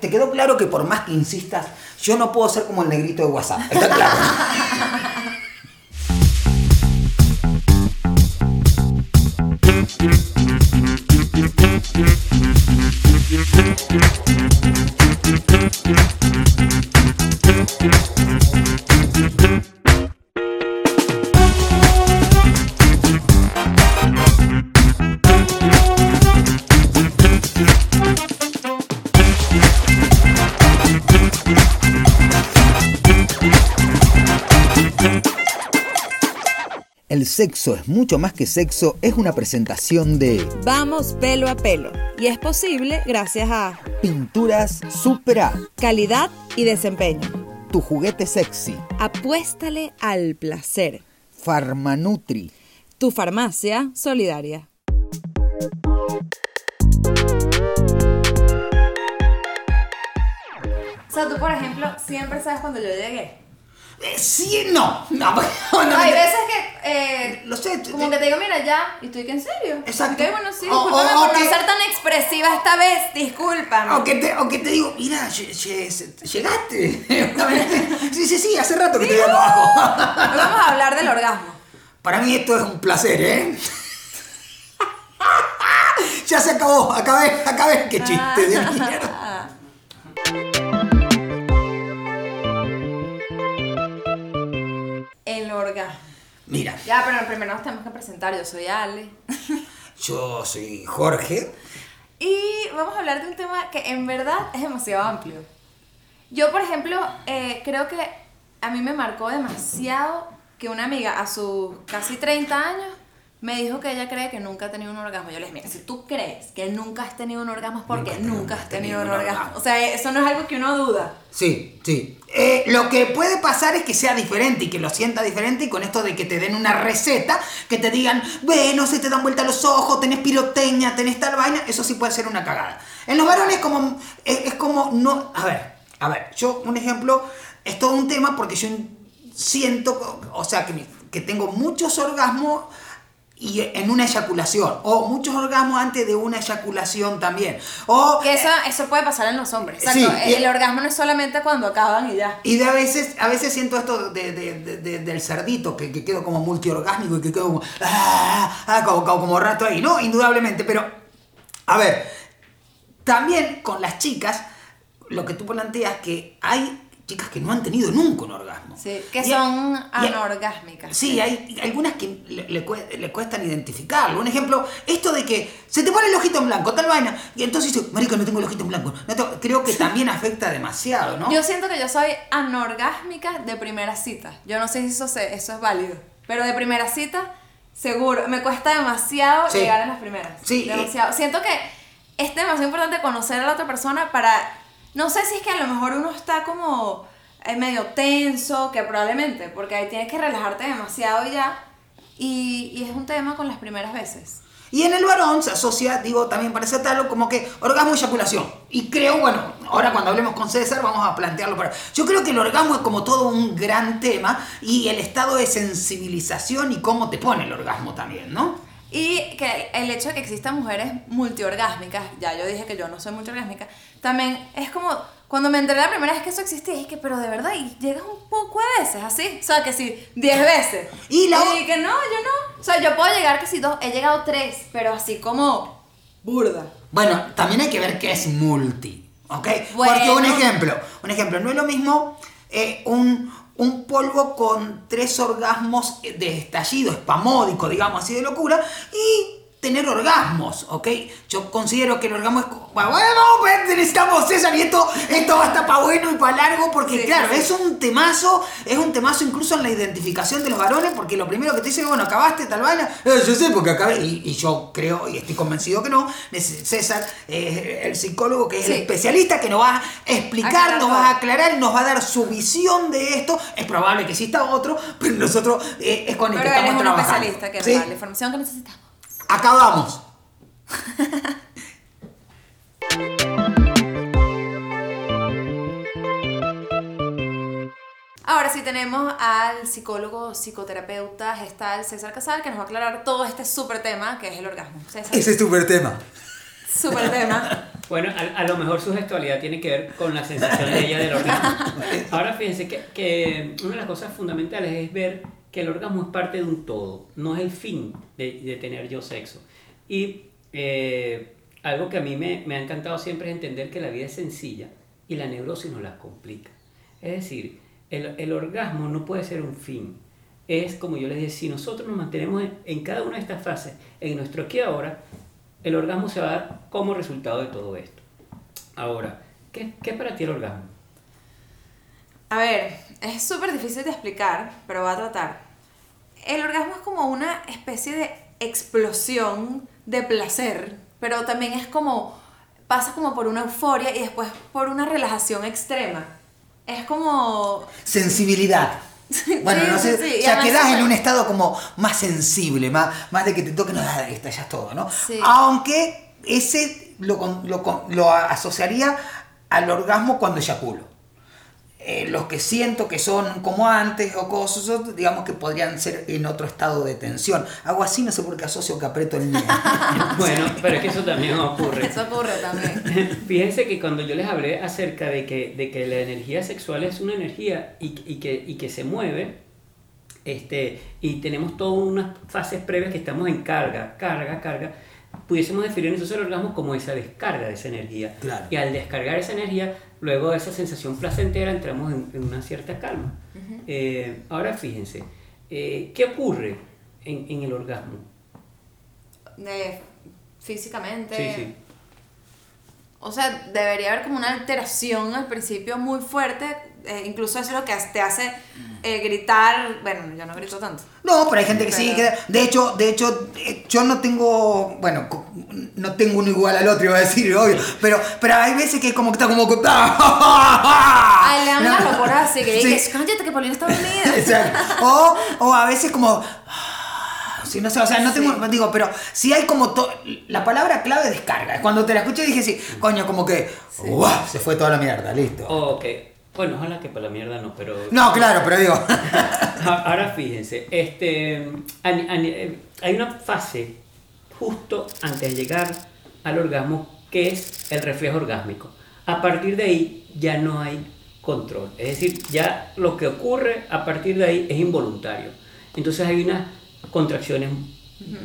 Te quedó claro que por más que insistas, yo no puedo ser como el negrito de WhatsApp. Está claro. El sexo es mucho más que sexo es una presentación de Vamos pelo a pelo. Y es posible gracias a Pinturas Super A, calidad y desempeño. tu juguete sexy, Apuéstale al placer. Farmanutri. Tu farmacia solidaria. O sea, tú, por ejemplo, siempre sabes cuando yo llegué. Eh, sí, no, no, no, Hay veces que, eh, Lo sé, como que te digo, mira, ya, y estoy que en serio. Exacto. Ok, bueno, sí, O- discúlpame o- por que- no ser tan expresiva esta vez, discúlpame. O que, te, o que te digo, mira, lle- lle- llegaste. sí, sí, sí, hace rato que te veo abajo. Hoy vamos a hablar del orgasmo. Para mí esto es un placer, ¿eh? ya se acabó, acabé, acabé. Qué chiste de mierda. Mira, Ya, pero primero nos tenemos que presentar. Yo soy Ale. yo soy Jorge. Y vamos a hablar de un tema que en verdad es demasiado amplio. Yo, por ejemplo, eh, creo que a mí me marcó demasiado que una amiga a sus casi 30 años me dijo que ella cree que nunca ha tenido un orgasmo. Yo les dije, mira, si tú crees que nunca has tenido un orgasmo es porque nunca, has tenido un orgasmo. O sea, eso no es algo que uno duda. Sí, sí. Eh, lo que puede pasar es que sea diferente y que lo sienta diferente y con esto de que te den una receta, que te digan, bueno, se te dan vuelta los ojos, tenés pirotecnia, tenés tal vaina, eso sí puede ser una cagada. En los varones como, es, es como no... A ver, a ver, yo un ejemplo, es todo un tema porque yo siento, o sea, que, que tengo muchos orgasmos y en una eyaculación, o muchos orgasmos antes de una eyaculación también, o... Que eso, eso puede pasar en los hombres. Sí, y- el orgasmo no es solamente cuando acaban y ya. Y de a veces, a veces siento esto de, de- de- de- del cerdito, que, que quedo como multiorgásmico y que quedo como, ah, ah, como, como, como rato ahí, ¿no? Indudablemente, pero, a ver, también con las chicas, lo que tú planteas, que hay chicas que no han tenido nunca un orgasmo. Sí, que Y- son anorgásmicas. Sí, hay algunas que le, le le cuestan identificarlo. Un ejemplo, esto de que se te pone el ojito en blanco, tal vaina, y entonces dices, marica, no tengo el ojito en blanco. No tengo-". creo que también afecta demasiado, ¿no? Yo siento que yo soy anorgásmica de primera cita. Yo no sé si eso, se- eso es válido. Pero de primera cita, seguro. Me cuesta demasiado Sí. llegar a las primeras. Sí, Demasiado. Siento que es demasiado importante conocer a la otra persona para... No sé si es que a lo mejor uno está como eh, medio tenso, que probablemente, porque ahí tienes que relajarte demasiado ya. Y, es un tema con las primeras veces. Y en el varón se asocia, digo, también para tal como que orgasmo y eyaculación. Y creo, bueno, ahora cuando hablemos con César vamos a plantearlo para... Yo creo que el orgasmo es como todo un gran tema y el estado de sensibilización y cómo te pone el orgasmo también, ¿no? Y que el hecho de que existan mujeres multiorgásmicas, ya yo dije que yo no soy multiorgásmica, también es como cuando me enteré la primera vez que eso existía, dije que, pero de verdad, y llegas un poco de veces así, o sea, que sí, 10 veces. Y la- que no, yo no. O sea, yo puedo llegar que si dos, he llegado tres, pero así como burda. Bueno, también hay que ver qué es multi, ¿ok? Bueno. Porque un ejemplo, un ejemplo, no es lo mismo eh, un, un polvo con tres orgasmos de estallido espamódico, digamos así de locura, y tener orgasmos, ¿ok? Yo considero que el orgasmo es... Bueno, necesitamos César y esto, esto va a estar para bueno y para largo porque Sí, claro, sí, es un temazo, es un temazo incluso en la identificación de los varones porque lo primero que te dicen, bueno, acabaste tal vaina, "Eh, yo sé porque acabé, y, y yo creo y estoy convencido que no, César es el psicólogo que es el especialista que nos va a explicar, nos va a aclarar nos va a dar su visión de esto, es probable que exista otro, pero nosotros eh, es con el Pero que estamos trabajando. especialista que la información que necesitamos. Acabamos. Ahora sí tenemos al psicólogo, psicoterapeuta, gestal César Casal, que nos va a aclarar todo este súper tema que es el orgasmo. César, Ese es súper tema. súper tema. Bueno, a, a, lo mejor su gestualidad tiene que ver con la sensación de ella del orgasmo. Ahora fíjense que, que, una de las cosas fundamentales es ver que el orgasmo es parte de un todo, no es el fin de, de tener yo sexo. Y eh, algo que a mí me, me, ha encantado siempre es entender que la vida es sencilla y la neurosis nos la complica. Es decir, el, el orgasmo no puede ser un fin. Es como yo les decía, si nosotros nos mantenemos en, en cada una de estas fases, en nuestro aquí ahora, el orgasmo se va a dar como resultado de todo esto. Ahora, ¿qué, qué es para ti el orgasmo? A ver, es súper difícil de explicar, pero voy a tratar. El orgasmo es como una especie de explosión de placer, pero también es como, pasa como por una euforia y después por una relajación extrema. Es como... Sensibilidad. Bueno, Sí, no sé, sí, sí, o sea, quedás en un estado como más sensible, más, más de que te toquen, ah, estallas todo, ¿no? Sí. Aunque ese lo, lo, lo asociaría al orgasmo cuando eyaculo. Eh, los que siento que son como antes o cosas, digamos que podrían ser en otro estado de tensión. Hago así, no sé por qué asocio que aprieto el niño. Bueno, pero es que eso también ocurre. Eso ocurre también. Fíjense que cuando yo les hablé acerca de que, de que la energía sexual es una energía y, y que, y que se mueve, este, y tenemos todas unas fases previas que estamos en carga, carga, carga, pudiésemos definir entonces el orgasmo como esa descarga de esa energía. Claro. Y al descargar esa energía, luego de esa sensación placentera, entramos en, en una cierta calma. Eh, ahora fíjense, eh, ¿qué ocurre en, en el orgasmo? De- físicamente. Sí, sí. O sea, debería haber como una alteración al principio muy fuerte. Eh, incluso eso es lo que te hace eh, gritar. Bueno, yo no grito tanto. No, pero hay gente que sí, Pero- que de hecho, de hecho, eh, yo no tengo, bueno, no tengo uno igual al otro, iba a decir, obvio, pero, pero hay veces que como que está como Ay, le dan No. una locura así que Sí. dices, cállate que Paulina está dormida. Exacto. O, o a veces como. Sí, no sé, o sea, no tengo. Digo, pero si hay como. to- la palabra clave es descarga. Cuando te la escuché dije, sí, coño, como que. ¡guau! Se fue toda la mierda, listo. Ok, bueno, ojalá que para la mierda no, pero... No, claro, pero digo. A- Ahora fíjense, este, eh, hay una fase justo antes de llegar al orgasmo que es el reflejo orgásmico. A partir de ahí ya no hay control. Es decir, ya lo que ocurre a partir de ahí es involuntario. Entonces hay unas contracciones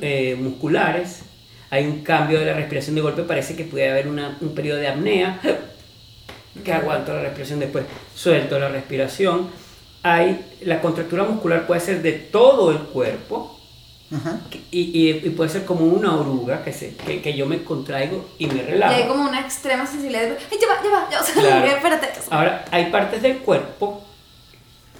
eh, musculares, hay un cambio de la respiración de golpe, parece que puede haber una- un periodo de apnea, que aguanto la respiración después, suelto la respiración. Hay, la contractura muscular puede ser de todo el cuerpo Ajá. y, y- y puede ser como una oruga que, se, que, que yo me contraigo y me Y relajo. hay como una extrema sensibilidad. de, Ay, ya va, ya va, ya va. O sea, Claro. espérate. Ahora, hay partes del cuerpo,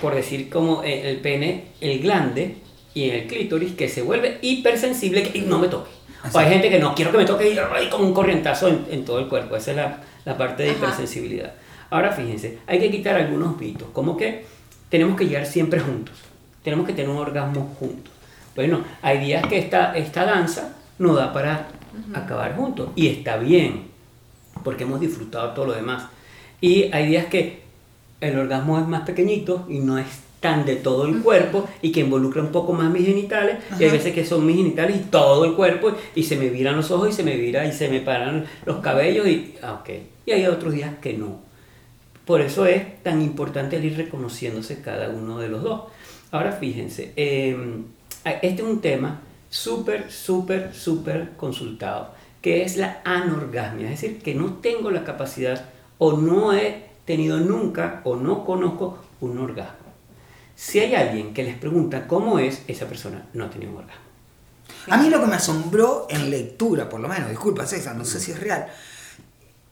por decir como el pene, el glande y el clítoris, que se vuelve hipersensible que no me toque. O hay gente que no quiero que me toque y hay como un corrientazo en, en todo el cuerpo. Esa es la, la parte de Ajá. hipersensibilidad. Ahora fíjense, hay que quitar algunos mitos, como que tenemos que llegar siempre juntos. Tenemos que tener un orgasmo juntos. Bueno, hay días que esta, esta danza no da para acabar juntos. Y está bien, porque hemos disfrutado todo lo demás. Y hay días que el orgasmo es más pequeñito y no es tan de todo el cuerpo y que involucra un poco más mis genitales. Y hay veces que son mis genitales y todo el cuerpo y se me viran los ojos y se me vira y se me paran los cabellos y... ah, ok. Y hay otros días que no. Por eso es tan importante el ir reconociéndose cada uno de los dos. Ahora fíjense, eh, este es un tema súper, súper, súper consultado, que es la anorgasmia, es decir, que no tengo la capacidad o no he tenido nunca o no conozco un orgasmo. Si hay alguien que les pregunta cómo es, esa persona no ha tenido un orgasmo. A mí lo que me asombró en lectura, por lo menos, disculpa César, no sé si es real,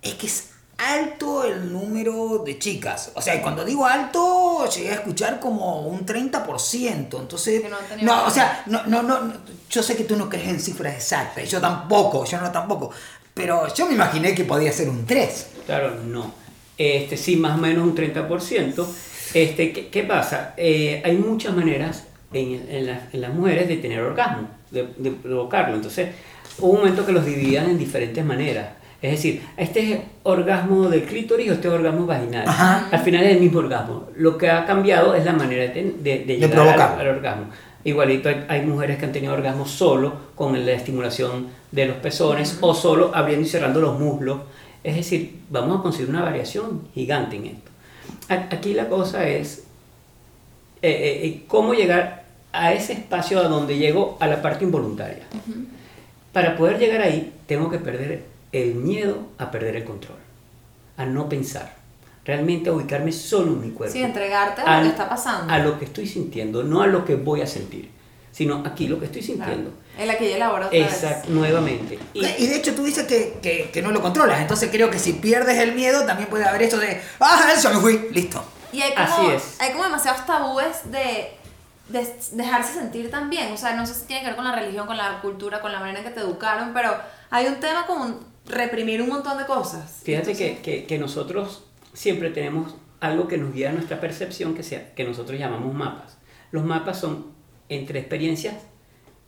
es que es alto el número de chicas. O sea, y cuando digo alto, llegué a escuchar como un 30%. Entonces, no no, o sea, no, no, no, no, yo sé que tú no crees en cifras exactas, yo tampoco, yo no tampoco. Pero yo me imaginé que podía ser un 3. Claro, no. Este, sí, más o menos un 30%. Este, ¿qué, qué pasa? Eh, hay muchas maneras en, en, las- en las mujeres de tener orgasmo, de, de provocarlo. Entonces, hubo un momento que los dividían en diferentes maneras. Es decir, este es orgasmo del clítoris o este es orgasmo vaginal. Ajá. Al final es el mismo orgasmo. Lo que ha cambiado es la manera de, de, de llegar al, al orgasmo. Igualito hay, hay mujeres que han tenido orgasmo solo con la estimulación de los pezones o solo abriendo y cerrando los muslos Es decir, vamos a conseguir una variación gigante en esto. Aquí la cosa es eh, eh, eh, cómo llegar a ese espacio a donde llego a la parte involuntaria. Para poder llegar ahí, tengo que perder el miedo a perder el control, a no pensar, realmente a ubicarme solo en mi cuerpo. Sí, entregarte a lo que está pasando. A lo que estoy sintiendo, no a lo que voy a sentir, sino aquí lo que estoy sintiendo. En la que ella elabora otra vez. Exacto, nuevamente. Y, Y de hecho tú dices que, que, que no lo controlas, entonces creo que si pierdes el miedo también puede haber esto de, ah, eso me fui, listo. Y hay como, Así es. hay como demasiados tabúes de, de dejarse sentir también. O sea, no sé si tiene que ver con la religión, con la cultura, con la manera en que te educaron, pero hay un tema como reprimir un montón de cosas. Fíjate que, que- que nosotros siempre tenemos algo que nos guía a nuestra percepción que, sea, que nosotros llamamos mapas. Los mapas son entre experiencias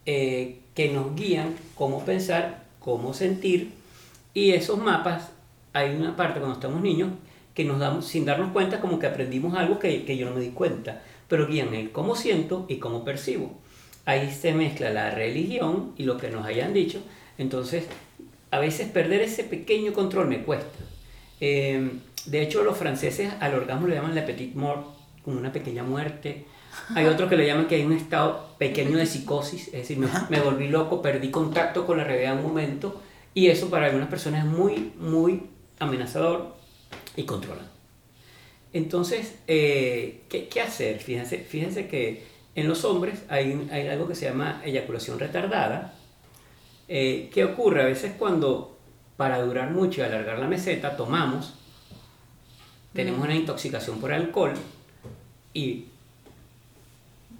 eh, que nos guían cómo pensar, cómo sentir, y esos mapas, hay una parte cuando estamos niños que nos damos, sin darnos cuenta, como que aprendimos algo que, yo no me di cuenta, pero guían el cómo siento y cómo percibo. Ahí se mezcla la religión y lo que nos hayan dicho, entonces a veces perder ese pequeño control me cuesta. Eh, de hecho, los franceses al orgasmo le llaman la petite mort, como una pequeña muerte. Hay otros que le llaman que hay un estado pequeño de psicosis, es decir, me, me volví loco, perdí contacto con la realidad en un momento, y eso para algunas personas es muy, muy amenazador y controlante. Entonces, eh, ¿qué, qué hacer? Fíjense, fíjense que en los hombres hay, hay algo que se llama eyaculación retardada, eh, ¿Qué ocurre? A veces cuando para durar mucho y alargar la meseta tomamos, tenemos una intoxicación por alcohol y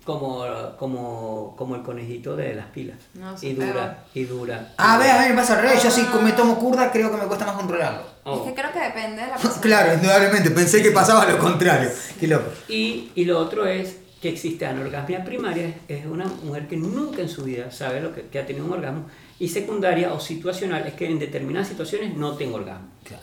como, como, como el conejito de las pilas. No, y dura, y dura. A ver, a mí me pasa al revés, yo si me tomo curda creo que me cuesta más controlarlo. Oh. Es que creo que depende de la persona. Claro, indudablemente, pensé que pasaba lo contrario. Qué loco. Y, y lo otro es que existe anorgasmia primaria, es una mujer que nunca en su vida sabe lo que, que ha tenido un orgasmo, y secundaria o situacional es que en determinadas situaciones no tengo orgasmo. Claro.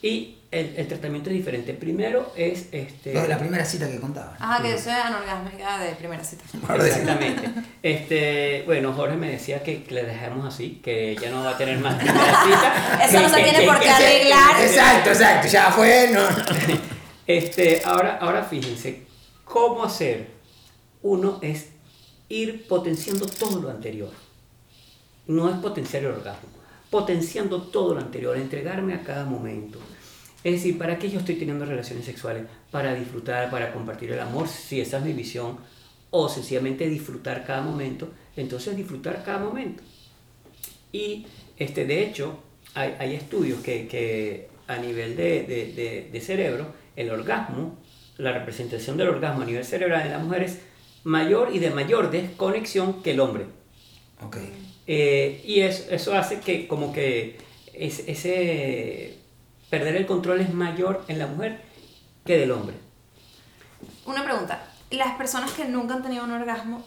Y el, el tratamiento es diferente. Primero es este. Lo de la primera cita que contaba. Ajá, que yo soy anorgásmica de primera cita. Exactamente. Este, bueno, Jorge me decía que, que le dejamos así, que ya no va a tener más primera cita. Eso no se Que- tiene que- por que- qué arreglar. Exacto, exacto, ya fue, no. Este, ahora, ahora fíjense, ¿cómo hacer? Uno es ir potenciando todo lo anterior. No es potenciar el orgasmo, potenciando todo lo anterior, entregarme a cada momento. Es decir, ¿para qué yo estoy teniendo relaciones sexuales? Para disfrutar, para compartir el amor, si esa es mi visión, o sencillamente disfrutar cada momento, entonces disfrutar cada momento. Y este, de hecho, hay, hay estudios que, que a nivel de, de- de- de cerebro, el orgasmo, la representación del orgasmo a nivel cerebral en la mujer es mayor y de mayor desconexión que el hombre. Ok. Eh, y es- eso hace que como que es- ese perder el control es mayor en la mujer que del hombre. Una pregunta. ¿Las personas que nunca han tenido un orgasmo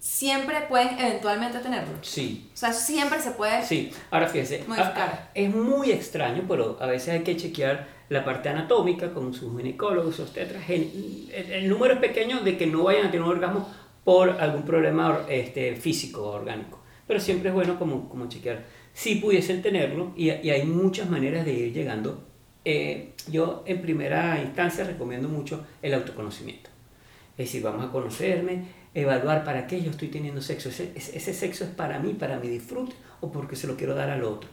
siempre pueden eventualmente tenerlo? Sí. O sea, siempre se puede... Sí, ahora fíjense, Modificar. es muy extraño, pero a veces hay que chequear la parte anatómica con sus ginecólogos, sus tetras. El, el número es pequeño de que no vayan a tener un orgasmo por algún problema este, físico o orgánico, pero siempre es bueno como, como chequear. Si pudiesen tenerlo, y, y hay muchas maneras de ir llegando. Eh, yo en primera instancia recomiendo mucho el autoconocimiento. Es decir, vamos a conocerme, evaluar para qué yo estoy teniendo sexo. Ese, sexo es para mí, para mi disfrute o porque se lo quiero dar al otro.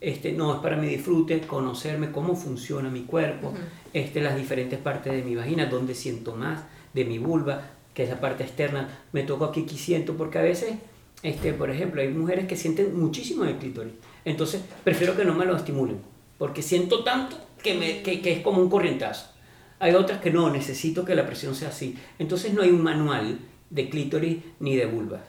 Este, no, es para mi disfrute, conocerme cómo funciona mi cuerpo, este, las diferentes partes de mi vagina, dónde siento más, de mi vulva, que es la parte externa, me toco aquí, aquí siento, porque a veces, este, por ejemplo, hay mujeres que sienten muchísimo el clítoris, entonces prefiero que no me lo estimulen, porque siento tanto que, me, que, que es como un corrientazo. Hay otras que no, necesito que la presión sea así. Entonces no hay un manual de clítoris ni de vulva.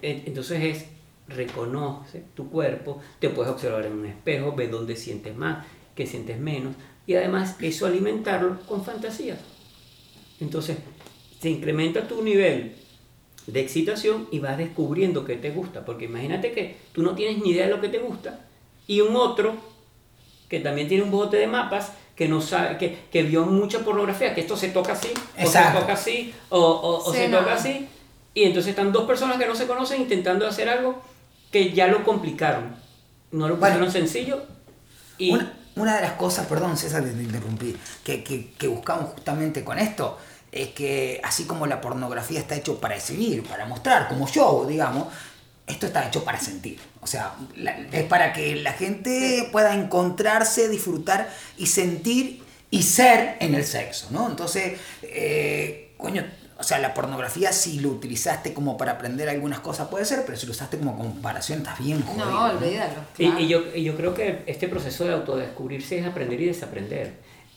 En- Entonces es, reconoce tu cuerpo, te puedes observar en un espejo, ve dónde sientes más, qué sientes menos, y además eso alimentarlo con fantasías. Entonces se incrementa tu nivel de excitación y vas descubriendo qué te gusta, porque imagínate que tú no tienes ni idea de lo que te gusta y un otro que también tiene un bote de mapas que no sabe que, que vio mucha pornografía, que esto se toca así, o Exacto. se toca así, o, o- o se no. toca así, y entonces están dos personas que no se conocen intentando hacer algo que ya lo complicaron, no lo Bueno. pusieron sencillo y Una, una de las cosas, perdón César, te interrumpí, que, que, que buscamos justamente con esto, es que así como la pornografía está hecho para exhibir, para mostrar, como show, digamos, esto está hecho para sentir. O sea, la- es para que la gente pueda encontrarse, disfrutar y sentir y ser en el sexo, ¿no? Entonces, eh, coño, o sea, la pornografía si lo utilizaste como para aprender algunas cosas puede ser, pero si lo usaste como comparación estás bien jodido. No, olvídalo. Y, claro. y yo, y yo creo que este proceso de autodescubrirse es aprender y desaprender.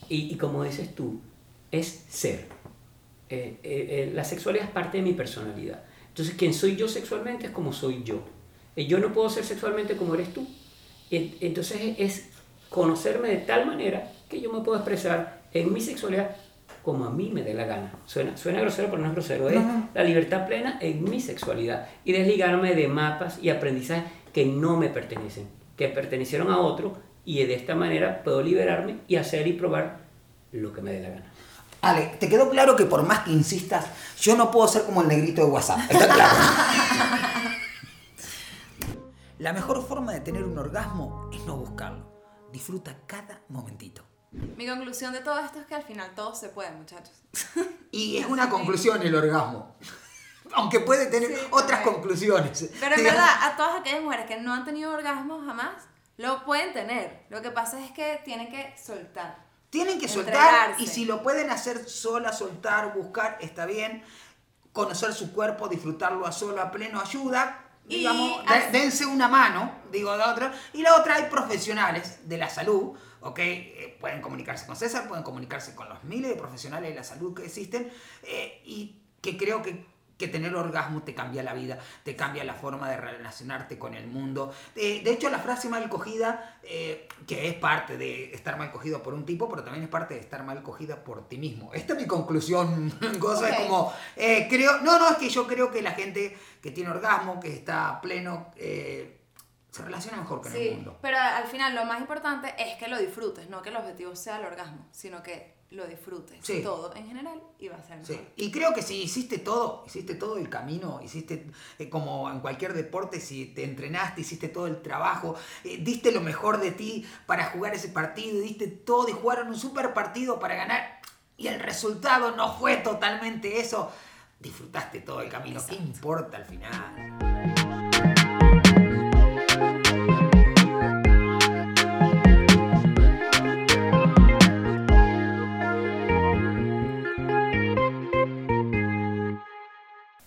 Y, y como dices tú, es ser. Eh, eh, eh, la sexualidad es parte de mi personalidad. Entonces, quien soy yo sexualmente es como soy yo. Yo no puedo ser sexualmente como eres tú. Entonces es conocerme de tal manera que yo me puedo expresar en mi sexualidad como a mí me dé la gana. Suena, suena grosero, pero no es grosero. Es la libertad plena en mi sexualidad y desligarme de mapas y aprendizajes que no me pertenecen, que pertenecieron a otro y de esta manera puedo liberarme y hacer y probar lo que me dé la gana. Ale, ¿te quedó claro que por más que insistas, yo no puedo ser como el negrito de WhatsApp? ¿Está claro? La mejor forma de tener un orgasmo es no buscarlo. Disfruta cada momentito. Mi conclusión de todo esto es que al final todo se puede, muchachos. Y es una conclusión el orgasmo. Aunque puede tener Sí, otras pero- conclusiones. Pero en verdad, a todas aquellas mujeres que no han tenido orgasmos jamás, lo pueden tener. Lo que pasa es que tienen que soltar. Tienen que soltar y si lo pueden hacer sola, soltar, buscar, está bien. Conocer su cuerpo, disfrutarlo a solo, a pleno, ayuda. Digamos, dense una mano, digo la otra. Y la otra hay profesionales de la salud, ¿ok? Eh, pueden comunicarse con César, pueden comunicarse con los miles de profesionales de la salud que existen. eh, y que creo que, que tener orgasmo te cambia la vida, te cambia la forma de relacionarte con el mundo. Eh, de hecho, la frase mal cogida, eh, que es parte de estar mal cogido por un tipo, pero también es parte de estar mal cogida por ti mismo. Esta es mi conclusión. Cosa Ok. es como, eh, creo, no, no, es que yo creo que la gente que tiene orgasmo, que está pleno, eh, se relaciona mejor con el mundo. pero al final lo más importante es que lo disfrutes, no que el objetivo sea el orgasmo, sino que lo disfrutes Sí. todo en general y va a ser mejor. Sí, y creo que si hiciste todo, hiciste todo el camino, hiciste eh, como en cualquier deporte, si te entrenaste, hiciste todo el trabajo, eh, diste lo mejor de ti para jugar ese partido, diste todo y jugaron un super partido para ganar y el resultado no fue totalmente eso, disfrutaste todo el camino, ¿qué importa al final?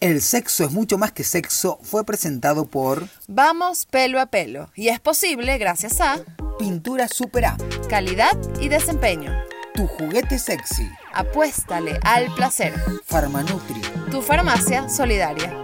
El sexo es mucho más que sexo fue presentado por Vamos pelo a pelo y es posible gracias a Pintura Super A, calidad y desempeño. tu juguete sexy, Apuéstale al placer. Farmanutri. Tu farmacia solidaria.